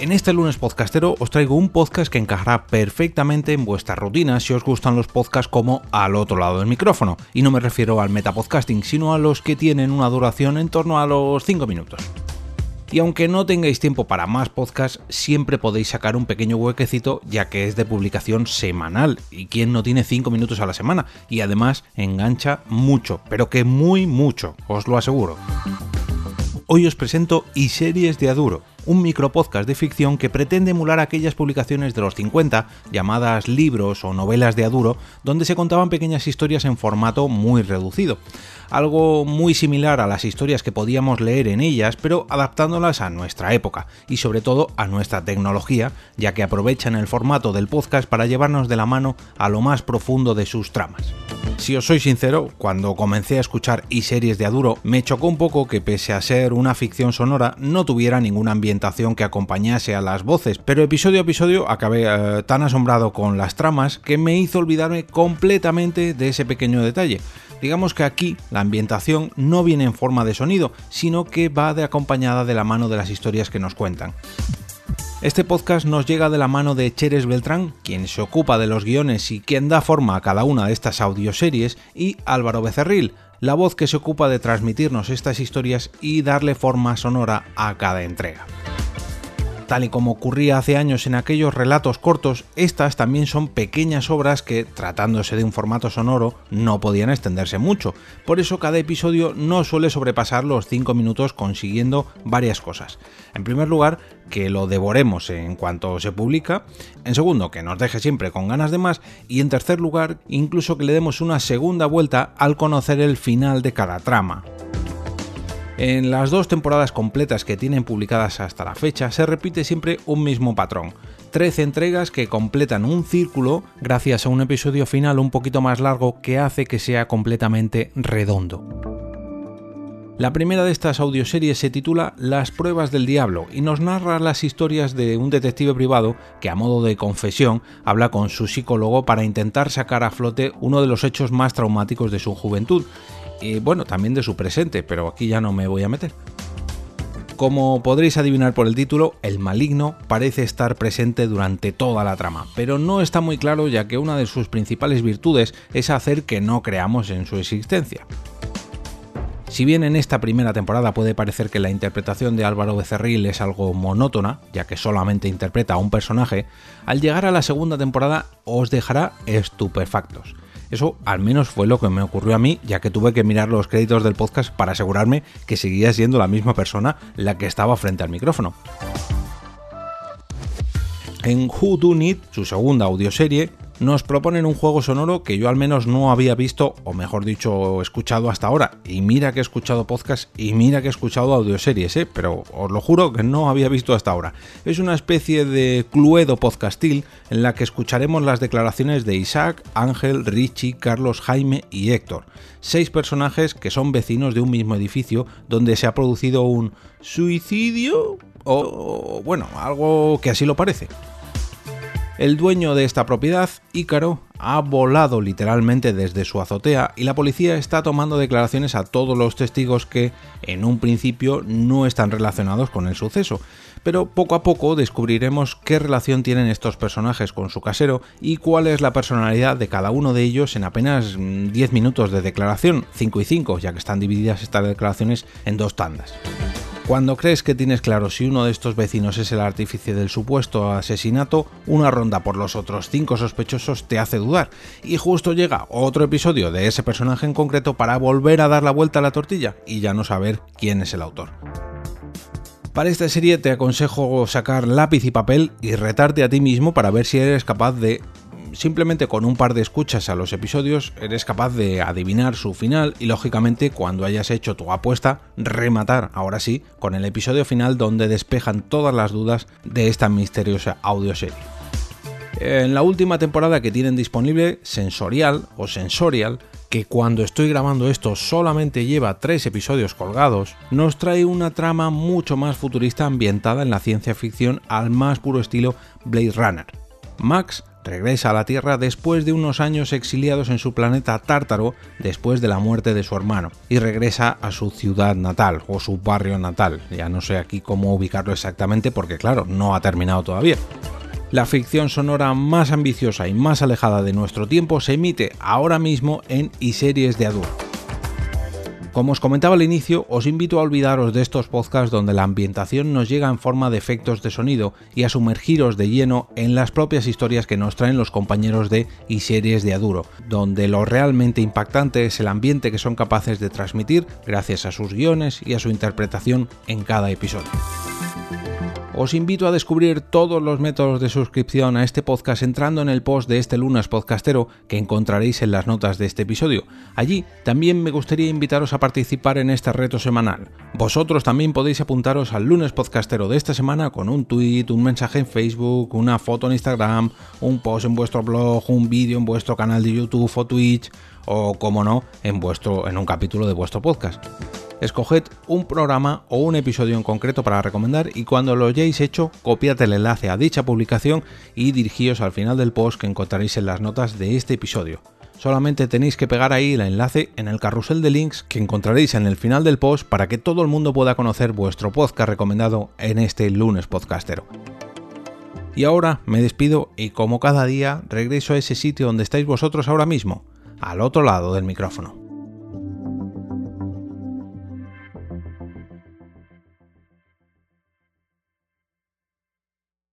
En este lunes podcastero os traigo un podcast que encajará perfectamente en vuestra rutina si os gustan los podcasts como al otro lado del micrófono. Y no me refiero al metapodcasting, sino a los que tienen una duración en torno a los 5 minutos. Y aunque no tengáis tiempo para más podcasts, siempre podéis sacar un pequeño huequecito ya que es de publicación semanal. ¿Y quién no tiene 5 minutos a la semana? Y además engancha mucho, pero que muy mucho, os lo aseguro. Hoy os presento y series de Aduro, un micropodcast de ficción que pretende emular aquellas publicaciones de los 50, llamadas libros o novelas de Aduro, donde se contaban pequeñas historias en formato muy reducido. Algo muy similar a las historias que podíamos leer en ellas, pero adaptándolas a nuestra época y sobre todo a nuestra tecnología, ya que aprovechan el formato del podcast para llevarnos de la mano a lo más profundo de sus tramas. Si os soy sincero, cuando comencé a escuchar y series de Aduro, me chocó un poco que pese a ser una ficción sonora, no tuviera ninguna que acompañase a las voces, pero episodio a episodio acabé eh, tan asombrado con las tramas que me hizo olvidarme completamente de ese pequeño detalle. Digamos que aquí la ambientación no viene en forma de sonido, sino que va de acompañada de la mano de las historias que nos cuentan. Este podcast nos llega de la mano de Cheres Beltrán, quien se ocupa de los guiones y quien da forma a cada una de estas audioseries, y Álvaro Becerril, la voz que se ocupa de transmitirnos estas historias y darle forma sonora a cada entrega. Tal y como ocurría hace años en aquellos relatos cortos, estas también son pequeñas obras que, tratándose de un formato sonoro, no podían extenderse mucho. Por eso cada episodio no suele sobrepasar los 5 minutos consiguiendo varias cosas. En primer lugar, que lo devoremos en cuanto se publica. En segundo, que nos deje siempre con ganas de más. Y en tercer lugar, incluso que le demos una segunda vuelta al conocer el final de cada trama. En las dos temporadas completas que tienen publicadas hasta la fecha se repite siempre un mismo patrón. 13 entregas que completan un círculo gracias a un episodio final un poquito más largo que hace que sea completamente redondo. La primera de estas audioseries se titula Las pruebas del diablo y nos narra las historias de un detective privado que a modo de confesión habla con su psicólogo para intentar sacar a flote uno de los hechos más traumáticos de su juventud y bueno, también de su presente, pero aquí ya no me voy a meter. Como podréis adivinar por el título, el maligno parece estar presente durante toda la trama, pero no está muy claro ya que una de sus principales virtudes es hacer que no creamos en su existencia. Si bien en esta primera temporada puede parecer que la interpretación de Álvaro Becerril es algo monótona, ya que solamente interpreta a un personaje, al llegar a la segunda temporada os dejará estupefactos. Eso al menos fue lo que me ocurrió a mí, ya que tuve que mirar los créditos del podcast para asegurarme que seguía siendo la misma persona la que estaba frente al micrófono. En Who Do Need, su segunda audioserie, nos proponen un juego sonoro que yo al menos no había visto, o mejor dicho, escuchado hasta ahora. Y mira que he escuchado podcast y mira que he escuchado audioseries, ¿eh? pero os lo juro que no había visto hasta ahora. Es una especie de cluedo podcastil en la que escucharemos las declaraciones de Isaac, Ángel, Richie, Carlos, Jaime y Héctor. Seis personajes que son vecinos de un mismo edificio donde se ha producido un suicidio o, bueno, algo que así lo parece. El dueño de esta propiedad, Ícaro, ha volado literalmente desde su azotea y la policía está tomando declaraciones a todos los testigos que, en un principio, no están relacionados con el suceso. Pero poco a poco descubriremos qué relación tienen estos personajes con su casero y cuál es la personalidad de cada uno de ellos en apenas 10 mm, minutos de declaración, 5 y 5, ya que están divididas estas declaraciones en dos tandas. Cuando crees que tienes claro si uno de estos vecinos es el artífice del supuesto asesinato, una ronda por los otros cinco sospechosos te hace dudar. Y justo llega otro episodio de ese personaje en concreto para volver a dar la vuelta a la tortilla y ya no saber quién es el autor. Para esta serie te aconsejo sacar lápiz y papel y retarte a ti mismo para ver si eres capaz de simplemente con un par de escuchas a los episodios eres capaz de adivinar su final y lógicamente cuando hayas hecho tu apuesta rematar ahora sí con el episodio final donde despejan todas las dudas de esta misteriosa audioserie. En la última temporada que tienen disponible, Sensorial o Sensorial, que cuando estoy grabando esto solamente lleva tres episodios colgados, nos trae una trama mucho más futurista ambientada en la ciencia ficción al más puro estilo Blade Runner. Max regresa a la Tierra después de unos años exiliados en su planeta Tártaro después de la muerte de su hermano y regresa a su ciudad natal o su barrio natal. Ya no sé aquí cómo ubicarlo exactamente porque claro, no ha terminado todavía. La ficción sonora más ambiciosa y más alejada de nuestro tiempo se emite ahora mismo en y series de adulto. Como os comentaba al inicio, os invito a olvidaros de estos podcasts donde la ambientación nos llega en forma de efectos de sonido y a sumergiros de lleno en las propias historias que nos traen los compañeros de y series de Aduro, donde lo realmente impactante es el ambiente que son capaces de transmitir gracias a sus guiones y a su interpretación en cada episodio. Os invito a descubrir todos los métodos de suscripción a este podcast entrando en el post de este lunes podcastero que encontraréis en las notas de este episodio. Allí también me gustaría invitaros a participar en este reto semanal. Vosotros también podéis apuntaros al lunes podcastero de esta semana con un tweet, un mensaje en Facebook, una foto en Instagram, un post en vuestro blog, un vídeo en vuestro canal de YouTube o Twitch o, como no, en, vuestro, en un capítulo de vuestro podcast escoged un programa o un episodio en concreto para recomendar y cuando lo hayáis hecho, copiad el enlace a dicha publicación y dirigíos al final del post que encontraréis en las notas de este episodio. Solamente tenéis que pegar ahí el enlace en el carrusel de links que encontraréis en el final del post para que todo el mundo pueda conocer vuestro podcast recomendado en este lunes podcastero. Y ahora me despido y como cada día regreso a ese sitio donde estáis vosotros ahora mismo, al otro lado del micrófono.